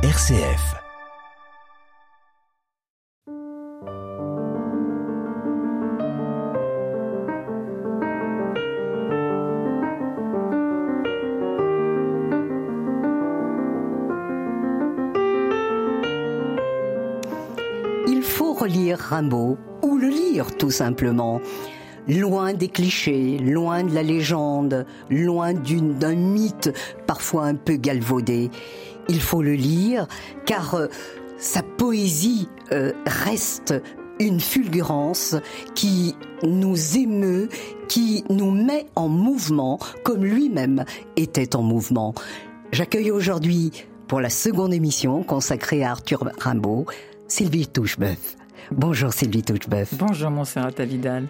RCF. Il faut relire Rimbaud, ou le lire tout simplement. Loin des clichés, loin de la légende, loin d'un mythe parfois un peu galvaudé. Il faut le lire car euh, sa poésie euh, reste une fulgurance qui nous émeut, qui nous met en mouvement comme lui-même était en mouvement. J'accueille aujourd'hui pour la seconde émission consacrée à Arthur Rimbaud, Sylvie Touchebeuf. Bonjour Sylvie Touchebeuf. Bonjour Montserrat Vidal.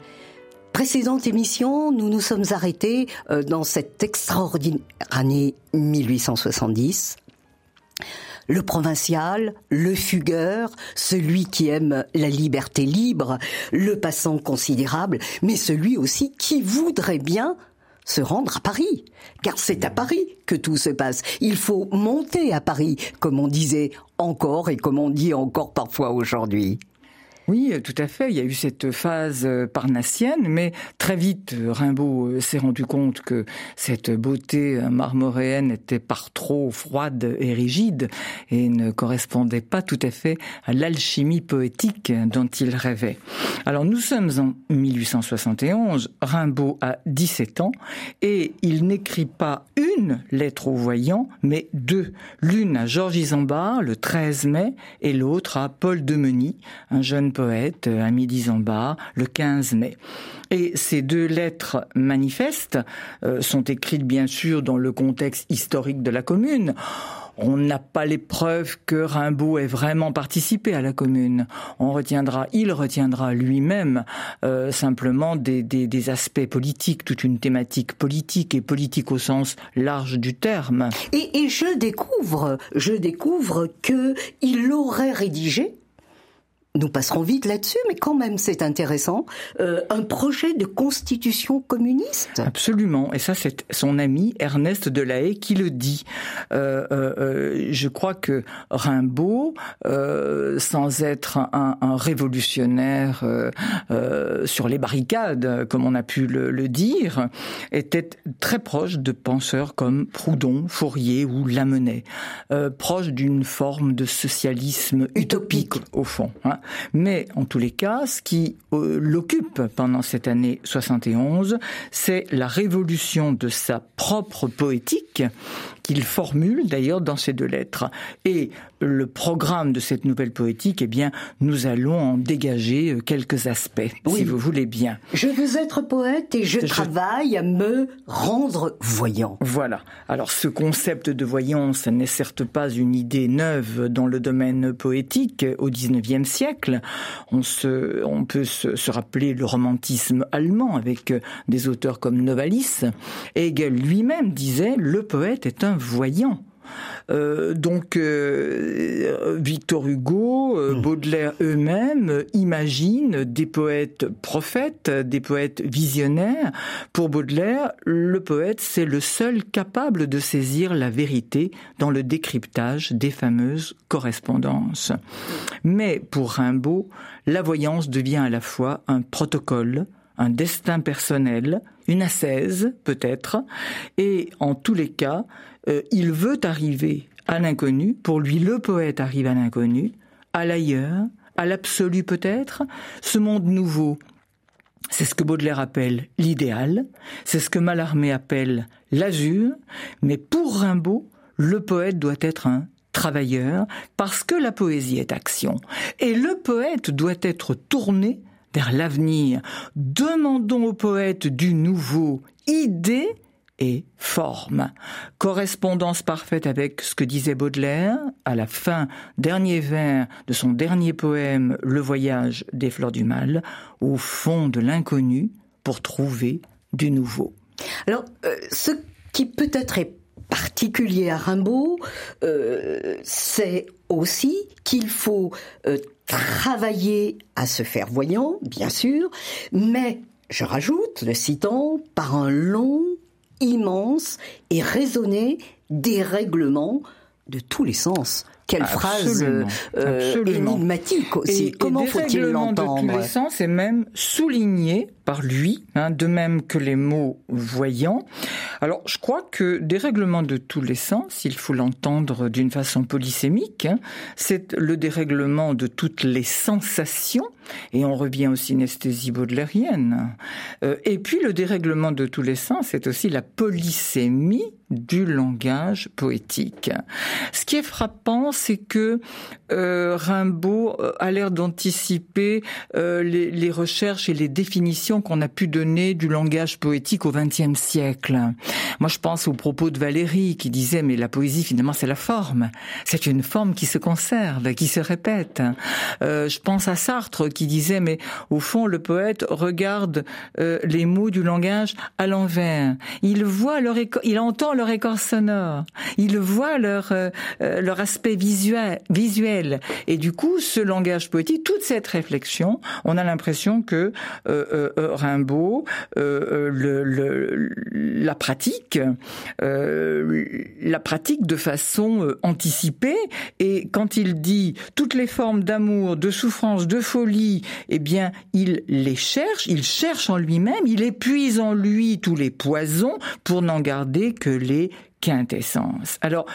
Précédente émission, nous nous sommes arrêtés euh, dans cette extraordinaire année 1870. Le provincial, le fugueur, celui qui aime la liberté libre, le passant considérable, mais celui aussi qui voudrait bien se rendre à Paris. Car c'est à Paris que tout se passe. Il faut monter à Paris, comme on disait encore et comme on dit encore parfois aujourd'hui. Oui, euh, tout à fait. Il y a eu cette phase euh, parnassienne, mais très vite, euh, Rimbaud s'est rendu compte que cette beauté marmoréenne était par trop froide et rigide et ne correspondait pas tout à fait à l'alchimie poétique dont il rêvait. Alors nous sommes en 1871, Rimbaud a 17 ans et il n'écrit pas une lettre au voyant, mais deux. L'une à Georges Isambard le 13 mai et l'autre à Paul Demeny, un jeune poète, euh, ami d'Isambard, le 15 mai. Et ces deux lettres manifestes euh, sont écrites bien sûr dans le contexte historique de la commune. On n'a pas les preuves que Rimbaud ait vraiment participé à la commune. On retiendra, il retiendra lui-même euh, simplement des, aspects politiques, toute une thématique politique et politique au sens large du terme. Et, et je découvre, je découvre que il aurait rédigé. Nous passerons vite là-dessus, mais quand même c'est intéressant. euh, un projet de constitution communiste? Absolument, et ça c'est son ami Ernest Delahaye qui le dit. Euh, euh, euh, je crois que Rimbaud, euh, sans être un, un révolutionnaire euh, euh, sur les barricades, comme on a pu le, le dire, était très proche de penseurs comme Proudhon, Fourier ou Lamennais, euh, proche d'une forme de socialisme utopique, Utopique. au fond. hein. Mais en tous les cas, ce qui euh, l'occupe pendant cette année 71, c'est la révolution de sa propre poétique qu'il formule d'ailleurs dans ces deux lettres. Et le programme de cette nouvelle poétique, eh bien, nous allons en dégager euh, quelques aspects, Oui. si vous voulez bien. Je veux être poète et je, Je- travaille à me rendre voyant. Voilà. Alors ce concept de voyance n'est certes pas une idée neuve dans le domaine poétique au XIXe siècle. On, se, on peut se, se rappeler le romantisme allemand avec euh, des auteurs comme Novalis. Hegel lui-même disait le poète est un voyant. Euh, donc euh, Victor Hugo, euh, Baudelaire eux-mêmes imaginent des poètes prophètes, des poètes visionnaires. Pour Baudelaire, le poète c'est le seul capable de saisir la vérité dans le décryptage des fameuses correspondances. Mais pour Rimbaud, la voyance devient à la fois un protocole, un destin personnel, une ascèse peut-être, et en tous les cas, euh, il veut arriver à l'inconnu, pour lui le poète arrive à l'inconnu, à l'ailleurs, à l'absolu peut-être, ce monde nouveau. C'est ce que Baudelaire appelle l'idéal, c'est ce que Mallarmé appelle l'azur, mais pour Rimbaud, le poète doit être un travailleur parce que la poésie est action. Et le poète doit être tourné vers l'avenir. Demandons au poète du nouveau idée et forme. Correspondance parfaite avec ce que disait Baudelaire à la fin, dernier vers de son dernier poème Le voyage des fleurs du mal, au fond de l'inconnu pour trouver du nouveau. Alors, euh, ce qui peut-être est particulier à Rimbaud, euh, c'est aussi qu'il faut euh, travailler à se faire voyant, bien sûr, mais, je rajoute, le citant, par un long, immense et raisonné dérèglement de tous les sens quelle phrase euh, énigmatique aussi. Comment faut-il l'entendre de tous les sens est même souligné par lui, hein, de même que les mots voyants. Alors, je crois que dérèglement de tous les sens, il faut l'entendre d'une façon polysémique. Hein, c'est le dérèglement de toutes les sensations, et on revient aux synesthésies baudelairiennes. Euh, et puis, le dérèglement de tous les sens, c'est aussi la polysémie du langage poétique. Ce qui est frappant, c'est que euh, Rimbaud euh, a l'air d'anticiper euh, les, recherches et les définitions qu'on a pu donner du langage poétique au XXe siècle. Moi, je pense aux propos de Valérie qui disait mais la poésie finalement c'est la forme, c'est une forme qui se conserve, qui se répète. Je pense à Sartre qui disait mais au fond le poète regarde euh, les mots du langage à l'envers. Il voit leur il entend leur écorce sonore, il voit leur euh, leur aspect visuel visuel et du coup ce langage poétique, toute cette réflexion, on a l'impression que Rimbaud le, le, la pratique euh, la pratique de façon euh, anticipée. Et quand il dit toutes les formes d'amour, de souffrance, de folie, eh bien, il les cherche, il cherche en lui-même, il épuise en lui tous les poisons pour n'en garder que les quintessences. Alors,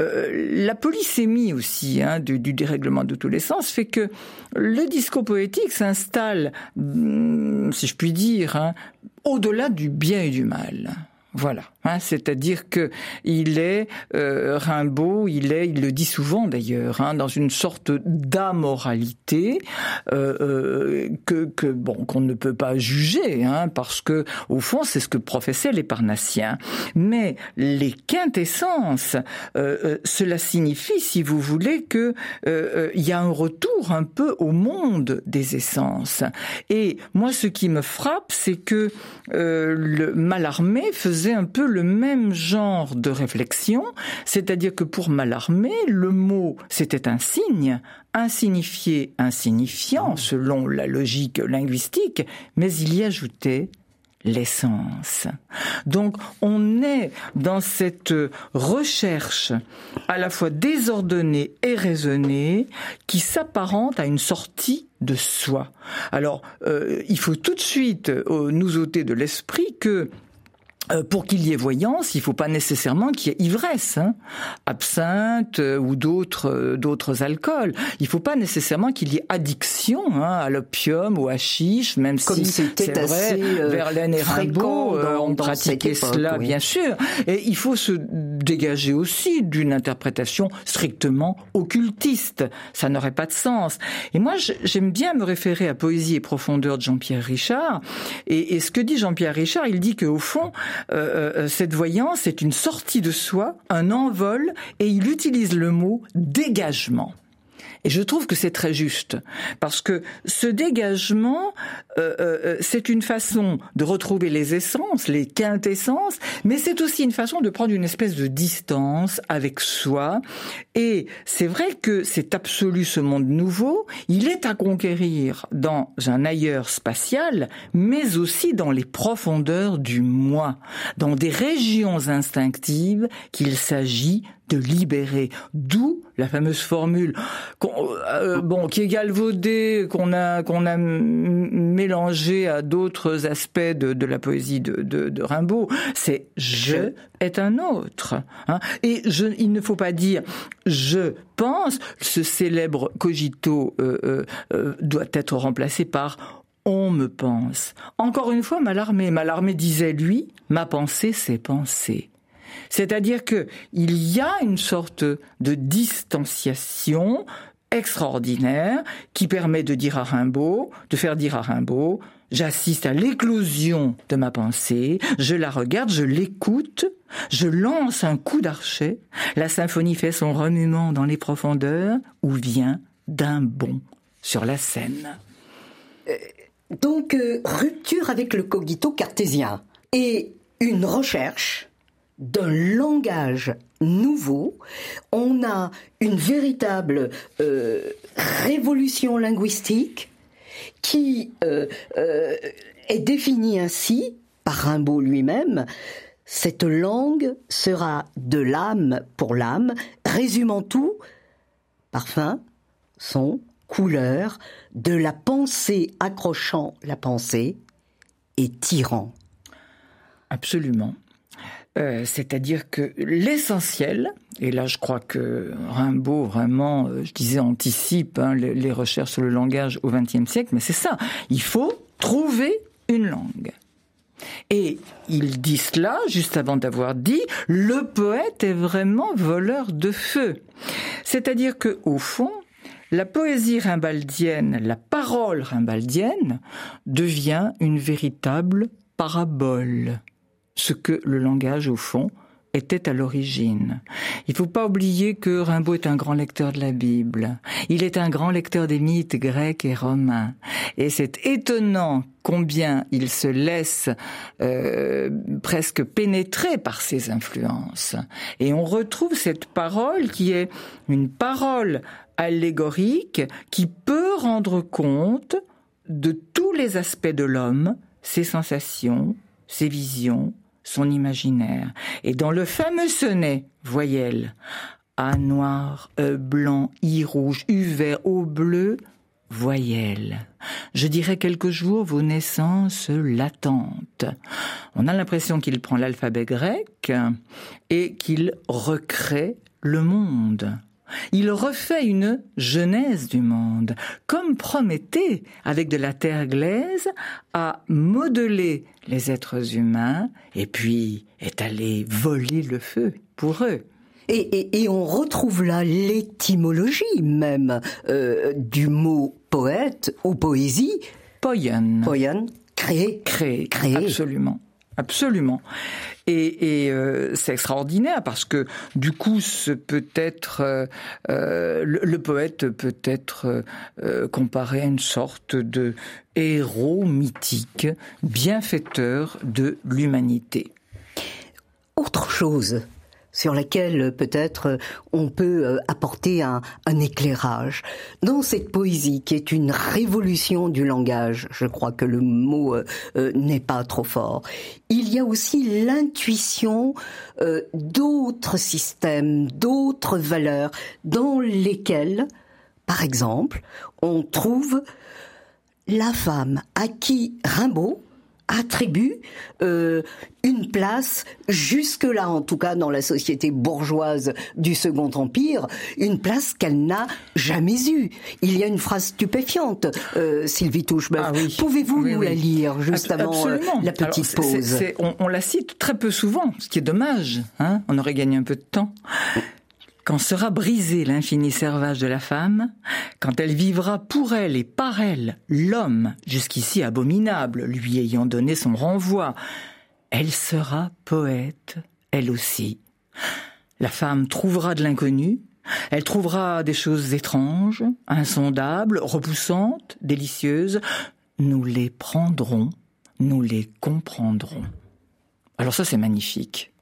euh, la polysémie aussi hein, du, dérèglement de tous les sens fait que le discours poétique s'installe, hmm, si je puis dire, hein, au-delà du bien et du mal. Voilà. Hein, C'est-à-dire que il est euh, Rimbaud, il est, il le dit souvent d'ailleurs, hein, dans une sorte d'amoralité euh, euh, que, que, bon qu'on ne peut pas juger, hein, parce que au fond c'est ce que professaient les Parnassiens. Mais les quintessences, euh, euh, cela signifie, si vous voulez, que il y a un retour un peu au monde des essences. Et moi, ce qui me frappe, c'est que le Mallarmé faisait un peu le même genre de réflexion, c'est-à-dire que pour Mallarmé, le mot c'était un signe, insignifié, insignifiant selon la logique linguistique, mais il y ajoutait l'essence. Donc on est dans cette recherche à la fois désordonnée et raisonnée qui s'apparente à une sortie de soi. Alors euh, il faut tout de suite euh, nous ôter de l'esprit que euh, pour qu'il y ait voyance, il ne faut pas nécessairement qu'il y ait ivresse, hein. absinthe euh, ou d'autres euh, d'autres alcools. Il ne faut pas nécessairement qu'il y ait addiction hein, à l'opium ou à chiche, même si c'est vrai, Verlaine et Rimbaud ont pratiqué cela, bien sûr. Et il faut se dégager aussi d'une interprétation strictement occultiste. Ça n'aurait pas de sens. Et moi, j'aime bien me référer à Poésie et profondeur de Jean-Pierre Richard. Et, et ce que dit Jean-Pierre Richard, il dit qu'au fond, euh, euh, cette voyance est une sortie de soi, un envol, et il utilise le mot dégagement. Et je trouve que c'est très juste, parce que ce dégagement, euh, euh, euh, c'est une façon de retrouver les essences, les quintessences, mais c'est aussi une façon de prendre une espèce de distance avec soi. Et c'est vrai que c'est absolu ce monde nouveau, il est à conquérir dans un ailleurs spatial, mais aussi dans les profondeurs du moi, dans des régions instinctives qu'il s'agit de libérer. D'où la fameuse formule euh, bon qui est galvaudée, qu'on a qu'on a mélangée à d'autres aspects de, la poésie de, de, Rimbaud. C'est je est un autre. Hein. Et je, il ne faut pas dire je pense. Ce célèbre cogito euh, euh, doit être remplacé par on me pense. Encore une fois, Mallarmé. Mallarmé disait, lui, ma pensée, c'est penser. C'est-à-dire que il y a une sorte de distanciation extraordinaire qui permet de dire à Rimbaud, de faire dire à Rimbaud, j'assiste à l'éclosion de ma pensée, je la regarde, je l'écoute, je lance un coup d'archet, la symphonie fait son remuement dans les profondeurs ou vient d'un bond sur la scène. Euh, donc, euh, rupture avec le cogito cartésien et une recherche d'un langage nouveau, on a une véritable euh, révolution linguistique qui euh, euh, est définie ainsi par Rimbaud lui-même. Cette langue sera de l'âme pour l'âme, résumant tout, parfum, son, couleur, de la pensée accrochant la pensée et tirant. Absolument. Euh, c'est-à-dire que l'essentiel, et là je crois que Rimbaud vraiment, euh, je disais, anticipe hein, les, recherches sur le langage au XXe siècle, mais c'est ça, il faut trouver une langue. Et il dit cela juste avant d'avoir dit le poète est vraiment voleur de feu. C'est-à-dire que au fond, la poésie rimbaldienne, la parole rimbaldienne devient une véritable parabole ce que le langage, au fond, était à l'origine. Il ne faut pas oublier que Rimbaud est un grand lecteur de la Bible. Il est un grand lecteur des mythes grecs et romains. Et c'est étonnant combien il se laisse euh, presque pénétrer par ces influences. Et on retrouve cette parole qui est une parole allégorique qui peut rendre compte de tous les aspects de l'homme, ses sensations, ses visions, son imaginaire. Et dans le fameux sonnet, voyelle, A noir, E blanc, I rouge, U vert, O bleu, voyelle. Je dirais quelques jours vos naissances latentes. On a l'impression qu'il prend l'alphabet grec et qu'il recrée le monde. Il refait une genèse du monde, comme Prométhée, avec de la terre glaise, a modelé les êtres humains et puis est allé voler le feu pour eux. Et, on retrouve là l'étymologie même euh, du mot poète ou poésie. Poyen. Poyen, créer. Créer, créer. absolument. Absolument. Et, euh, c'est extraordinaire parce que du coup, ce peut être euh, euh le, poète peut être comparé à une sorte de héros mythique, bienfaiteur de l'humanité. Autre chose sur laquelle euh, peut-être euh, on peut euh, apporter un, un, éclairage. Dans cette poésie qui est une révolution du langage, je crois que le mot n'est pas trop fort, il y a aussi l'intuition d'autres systèmes, d'autres valeurs dans lesquelles, par exemple, on trouve la femme à qui Rimbaud, attribue euh, une place jusque-là, en tout cas dans la société bourgeoise du Second Empire, une place qu'elle n'a jamais eue. Il y a une phrase stupéfiante, euh, Sylvie Touchebeuf. Ah Pouvez-vous nous la lire juste avant euh, la petite pause on, la cite très peu souvent, ce qui est dommage. Hein on aurait gagné un peu de temps. Quand sera brisé l'infini servage de la femme, quand elle vivra pour elle et par elle l'homme, jusqu'ici abominable, lui ayant donné son renvoi, elle sera poète, elle aussi. La femme trouvera de l'inconnu, elle trouvera des choses étranges, insondables, repoussantes, délicieuses. Nous les prendrons, nous les comprendrons. Alors ça c'est magnifique.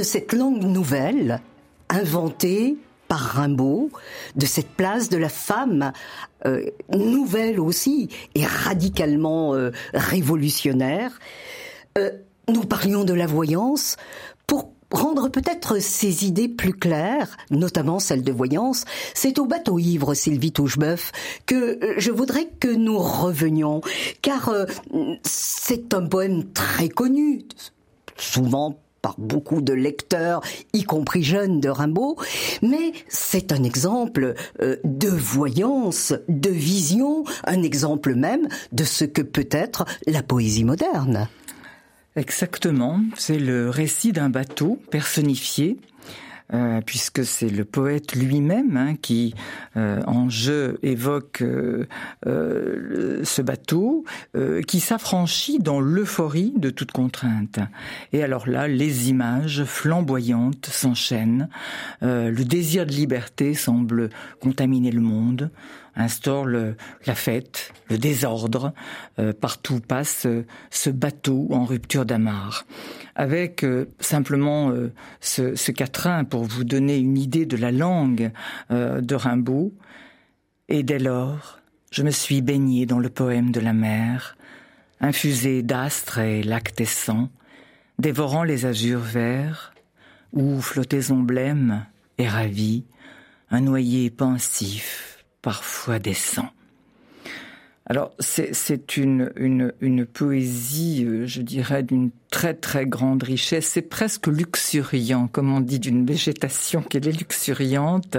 De cette langue nouvelle, inventée par Rimbaud, de cette place de la femme euh, nouvelle aussi et radicalement euh, révolutionnaire. Euh, nous parlions de la voyance pour rendre peut-être ces idées plus claires, notamment celle de voyance, c'est au bateau ivre, Sylvie Touchebeuf, que je voudrais que nous revenions, car c'est un poème très connu, souvent par beaucoup de lecteurs, y compris jeunes de Rimbaud, mais c'est un exemple euh, de voyance, de vision, un exemple même de ce que peut être la poésie moderne. Exactement, c'est le récit d'un bateau personnifié euh, puisque c'est le poète lui-même hein, qui, euh, en jeu, évoque euh, ce bateau, qui s'affranchit dans l'euphorie de toute contrainte. Et alors là, les images flamboyantes s'enchaînent, le désir de liberté semble contaminer le monde, instaure la fête, le désordre. Euh, partout passe euh, ce bateau en rupture d'amarre. Avec euh, simplement ce, quatrain pour vous donner une idée de la langue de Rimbaud. Et dès lors, je me suis baigné dans le poème de la mer, infusé d'astres et lactescents, dévorant les azurs verts, où flottaison blême et ravie, un noyer pensif parfois décent. Alors c'est une, poésie, euh, je dirais, d'une très très grande richesse. C'est presque luxuriant, comme on dit d'une végétation qu'elle est luxuriante.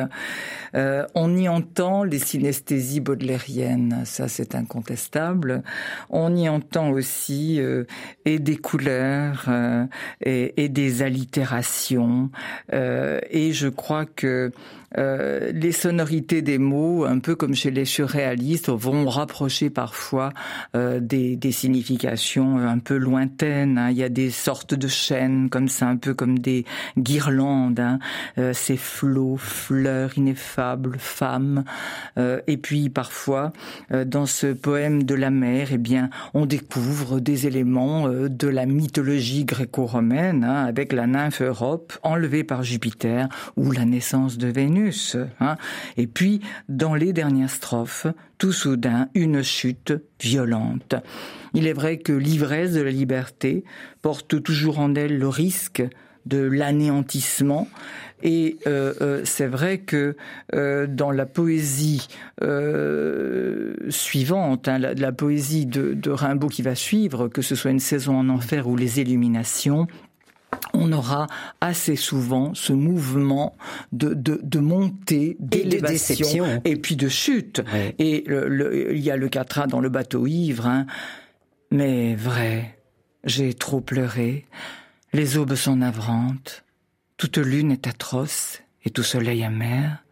Euh, on y entend les synesthésies baudelairiennes, ça c'est incontestable. On y entend aussi euh, et des couleurs euh, et, des allitérations. Et je crois que les sonorités des mots, un peu comme chez les surréalistes, vont rapprocher parfois des, significations un peu lointaines. Hein y a des sortes de chaînes comme ça, un peu comme des guirlandes, hein. euh, ces flots, fleurs ineffables, femmes. Euh, et puis parfois, euh, dans ce poème de la mer, eh bien, on découvre des éléments de la mythologie gréco-romaine, hein, avec la nymphe Europe enlevée par Jupiter ou la naissance de Vénus. Hein. Et puis, dans les dernières strophes, tout soudain, une chute violente. Il est vrai que l'ivresse de la liberté porte toujours en elle le risque de l'anéantissement. Et euh, euh, c'est vrai que euh, dans la poésie suivante, hein, la, poésie de, de, Rimbaud qui va suivre, que ce soit une saison en enfer ou les Illuminations, on aura assez souvent ce mouvement de, de, de montée, d'élévation et puis de chute. Et il y a le quatrain dans le bateau ivre. Hein, mais vrai, j'ai trop pleuré, les aubes sont navrantes, toute lune est atroce et tout soleil amer.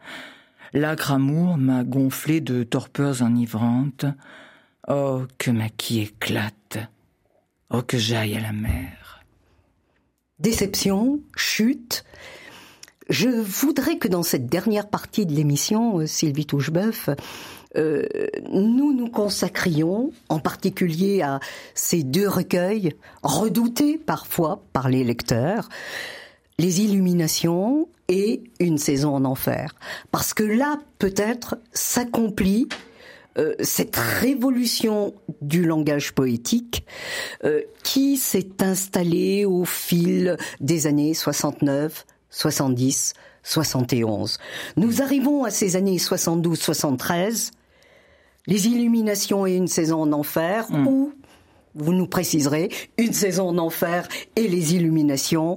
L'âcre amour m'a gonflé de torpeurs enivrantes. Oh, que ma qui éclate. Oh, que j'aille à la mer. Déception, chute. Je voudrais que dans cette dernière partie de l'émission, Sylvie Touchebeuf, euh, nous nous consacrions en particulier à ces deux recueils, redoutés parfois par les lecteurs, les illuminations et une saison en enfer. Parce que là, peut-être, s'accomplit euh, cette révolution du langage poétique euh, qui s'est installée au fil des années 69, 70, 71. Nous arrivons à ces années 72-73 les illuminations et une saison en enfer, hmm. ou, vous nous préciserez, une saison en enfer et les illuminations.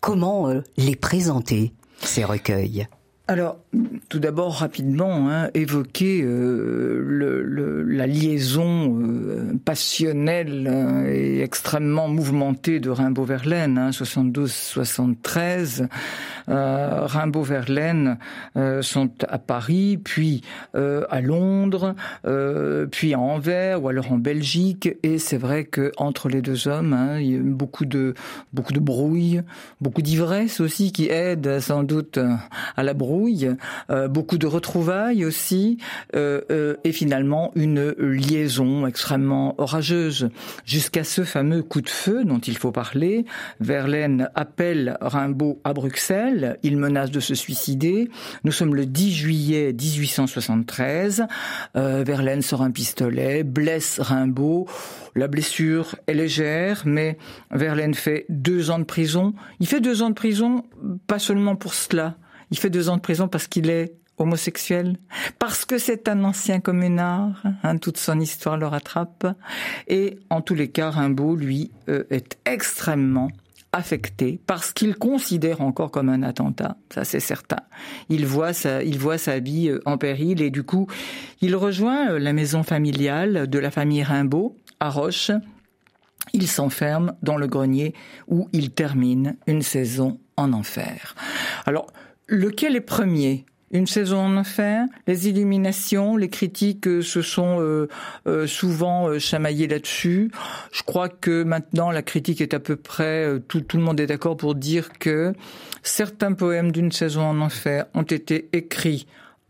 Comment euh, les présenter, ces recueils? Alors, tout d'abord, rapidement, hein, évoquer euh, le, la liaison euh, passionnelle hein, et extrêmement mouvementée de Rimbaud-Verlaine, hein, 72-73. Euh, Rimbaud-Verlaine euh, sont à Paris, puis euh, à Londres, puis à Anvers ou alors en Belgique. Et c'est vrai que entre les deux hommes, hein, il y a beaucoup de beaucoup de brouille, beaucoup d'ivresse aussi qui aide sans doute à la brouille euh, beaucoup de retrouvailles aussi, euh, euh, et finalement une liaison extrêmement orageuse, jusqu'à ce fameux coup de feu dont il faut parler. Verlaine appelle Rimbaud à Bruxelles, il menace de se suicider. Nous sommes le 10 juillet 1873. Verlaine sort un pistolet, blesse Rimbaud. La blessure est légère, mais Verlaine fait deux ans de prison. Il fait deux ans de prison, pas seulement pour cela. Il fait deux ans de prison parce qu'il est homosexuel, parce que c'est un ancien communard, hein, toute son histoire le rattrape, et en tous les cas, Rimbaud, lui, euh, est extrêmement affecté parce qu'il considère encore comme un attentat, ça c'est certain. Il voit sa, il voit sa vie euh, en péril et du coup, il rejoint euh, la maison familiale de la famille Rimbaud à Roche. Il s'enferme dans le grenier où il termine une saison en enfer. Alors, lequel est premier? Une saison en enfer, les illuminations, les critiques euh, se sont euh, euh, souvent chamaillées là-dessus? Je crois que maintenant la critique est à peu près tout, tout le monde est d'accord pour dire que certains poèmes d'une saison en enfer ont été écrits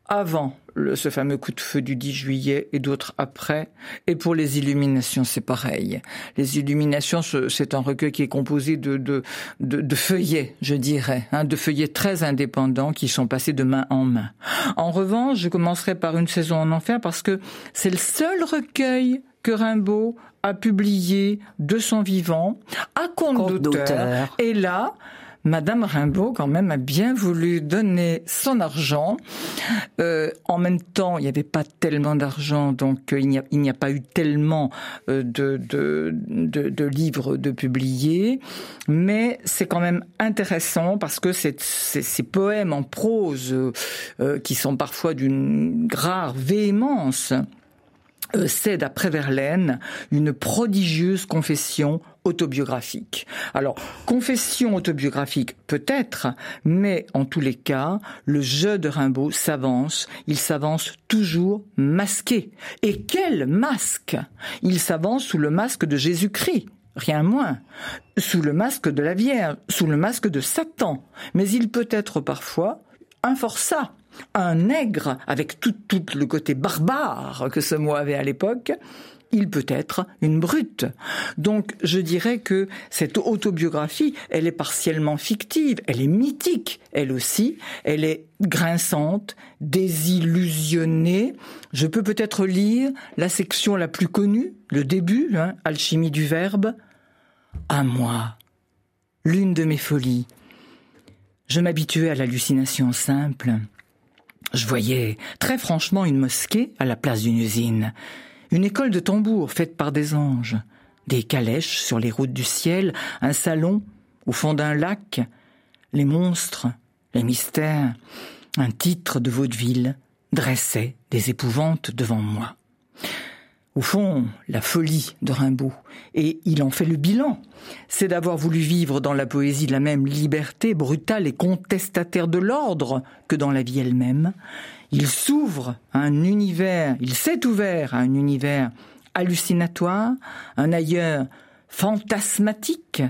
avant ce fameux coup de feu du 10 juillet et d'autres après. Et pour les illuminations, c'est pareil. Les illuminations, c'est un recueil qui est composé de, de, de, feuillets, je dirais, hein, de feuillets très indépendants qui sont passés de main en main. En revanche, je commencerai par une saison en enfer parce que c'est le seul recueil que Rimbaud a publié de son vivant à compte d'auteur. Et là, Madame Rimbaud, quand même, a bien voulu donner son argent. Euh, en même temps, il n'y avait pas tellement d'argent, donc euh, il n'y a, pas eu tellement euh, de, de, livres de publiés. Mais c'est quand même intéressant parce que ces, ces poèmes en prose, qui sont parfois d'une rare véhémence, c'est, d'après Verlaine, une prodigieuse confession autobiographique. Alors, confession autobiographique peut-être, mais en tous les cas, le jeu de Rimbaud s'avance, il s'avance toujours masqué. Et quel masque! Il s'avance sous le masque de Jésus-Christ rien moins, sous le masque de la Vierge, sous le masque de Satan, mais il peut être parfois un forçat, un nègre, avec tout, tout le côté barbare que ce mot avait à l'époque, il peut être une brute. Donc je dirais que cette autobiographie, elle est partiellement fictive, elle est mythique, elle aussi, elle est grinçante, désillusionnée. Je peux peut-être lire la section la plus connue, le début, hein, Alchimie du Verbe. À moi, l'une de mes folies. Je m'habituais à l'hallucination simple. Je voyais très franchement une mosquée à la place d'une usine une école de tambour faite par des anges, des calèches sur les routes du ciel, un salon au fond d'un lac, les monstres, les mystères, un titre de vaudeville dressait des épouvantes devant moi. Au fond, la folie de Rimbaud, et il en fait le bilan, c'est d'avoir voulu vivre dans la poésie la même liberté brutale et contestataire de l'ordre que dans la vie elle-même, il s'ouvre à un univers, il s'est ouvert à un univers hallucinatoire, un ailleurs fantasmatique,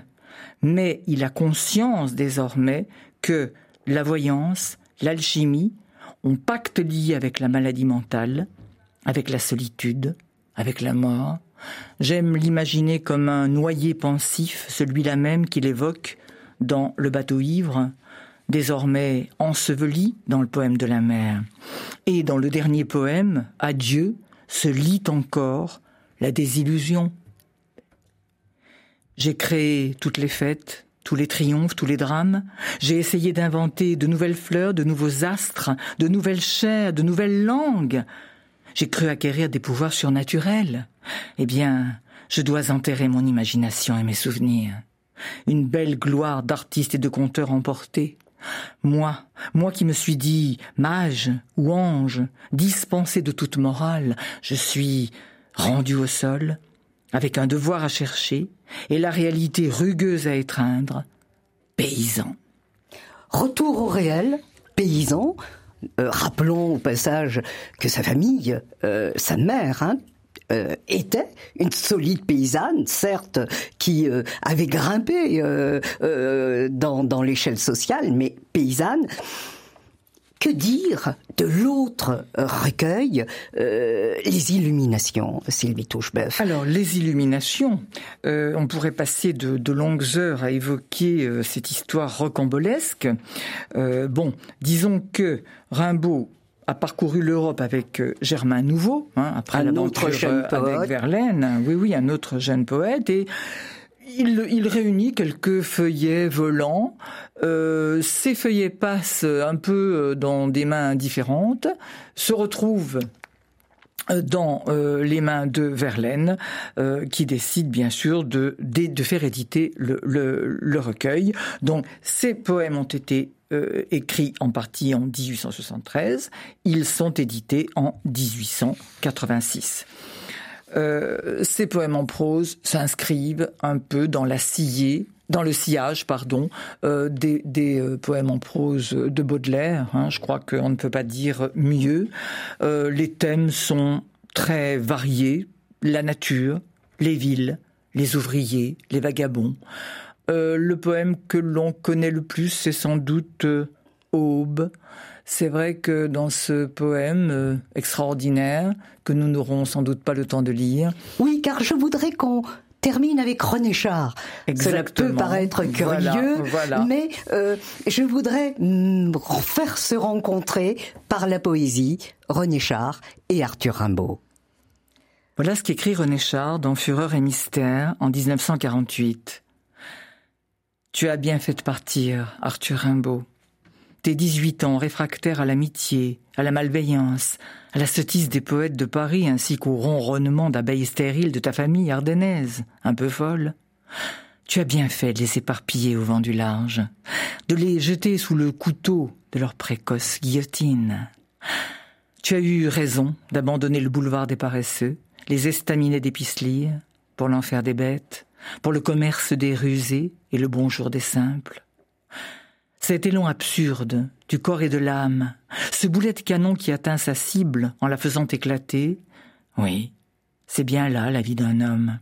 mais il a conscience désormais que la voyance, l'alchimie ont pacte lié avec la maladie mentale, avec la solitude, avec la mort. J'aime l'imaginer comme un noyer pensif, celui-là même qu'il évoque dans Le bateau ivre, désormais enseveli dans le poème de la mer. Et dans le dernier poème, Adieu, se lit encore la désillusion. J'ai créé toutes les fêtes, tous les triomphes, tous les drames. J'ai essayé d'inventer de nouvelles fleurs, de nouveaux astres, de nouvelles chairs, de nouvelles langues. J'ai cru acquérir des pouvoirs surnaturels. Eh bien, je dois enterrer mon imagination et mes souvenirs. Une belle gloire d'artiste et de conteur emporté. Moi, moi qui me suis dit mage ou ange, dispensé de toute morale, je suis rendu au sol, avec un devoir à chercher et la réalité rugueuse à étreindre, paysan. Retour au réel, paysan. Euh, rappelons au passage que sa famille, euh, sa mère, hein, euh, était une solide paysanne, certes, qui euh, avait grimpé euh, dans, dans l'échelle sociale, mais paysanne. que dire de l'autre recueil, Les Illuminations, Sylvie Touchebeuf Alors, Les Illuminations, on pourrait passer de, longues heures à évoquer cette histoire rocambolesque. bon, disons que Rimbaud a parcouru l'Europe avec Germain Nouveau, hein, après l'aventure avec Verlaine. Oui, oui, un autre jeune poète. Et il, réunit quelques feuillets volants. Euh, ces feuillets passent un peu euh, dans des mains différentes, se retrouvent euh, dans les mains de Verlaine, qui décide bien sûr de, de, faire éditer le, recueil. Donc ces poèmes ont été écrits en partie en 1873, ils sont édités en 1886. Euh, ces poèmes en prose s'inscrivent un peu dans la sciée, dans le sillage, pardon, euh, des, euh, poèmes en prose de Baudelaire. Hein. je crois qu'on ne peut pas dire mieux. les thèmes sont très variés la nature, les villes, les ouvriers, les vagabonds. le poème que l'on connaît le plus, c'est sans doute Aube. C'est vrai que dans ce poème euh, extraordinaire, que nous n'aurons sans doute pas le temps de lire. Oui, car je voudrais qu'on termine avec René Char. Cela peut paraître curieux, mais euh, je voudrais mm, faire se rencontrer par la poésie René Char et Arthur Rimbaud. Voilà ce qu'écrit René Char dans Fureur et mystère en 1948. Tu as bien fait de partir, Arthur Rimbaud. Tes 18 ans réfractaires à l'amitié, à la malveillance, à la sottise des poètes de Paris ainsi qu'au ronronnement d'abeilles stériles de ta famille ardennaise, un peu folle. Tu as bien fait de les éparpiller au vent du large, de les jeter sous le couteau de leur précoce guillotine. Tu as eu raison d'abandonner le boulevard des paresseux, les estaminets des pour l'enfer des bêtes, pour le commerce des rusés et le bonjour des simples. Cet élan absurde du corps et de l'âme, ce boulet de canon qui atteint sa cible en la faisant éclater, oui, c'est bien là la vie d'un homme.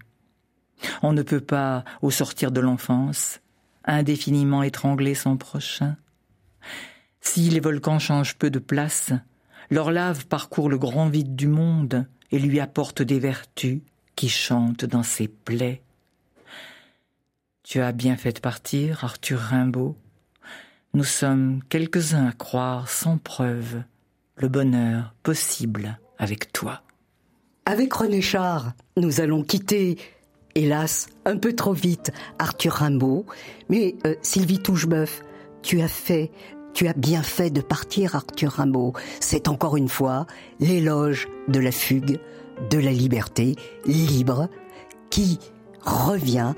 On ne peut pas, au sortir de l'enfance, indéfiniment étrangler son prochain. Si les volcans changent peu de place, leur lave parcourt le grand vide du monde et lui apporte des vertus qui chantent dans ses plaies. Tu as bien fait partir, Arthur Rimbaud, nous sommes quelques-uns à croire sans preuve le bonheur possible avec toi. Avec René Char, nous allons quitter, hélas, un peu trop vite, Arthur Rimbaud. Mais euh, Sylvie Touchebeuf, tu as fait, tu as bien fait de partir, Arthur Rimbaud. C'est encore une fois l'éloge de la fugue, de la liberté libre, qui revient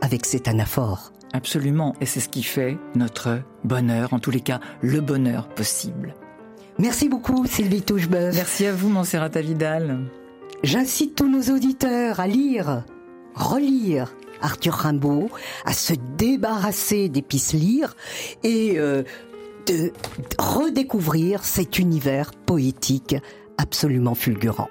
avec cet anaphore. Absolument, et c'est ce qui fait notre bonheur, en tous les cas le bonheur possible. Merci beaucoup Sylvie Touchebeuf. Merci à vous Montserrat Vidal. J'incite tous nos auditeurs à lire, relire Arthur Rimbaud, à se débarrasser des lire et euh, de redécouvrir cet univers poétique absolument fulgurant.